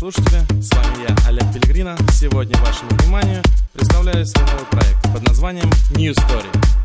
Слушатели, с вами я, Олег Пелегрина. Сегодня вашему вниманию представляю свой новый проект под названием New Story.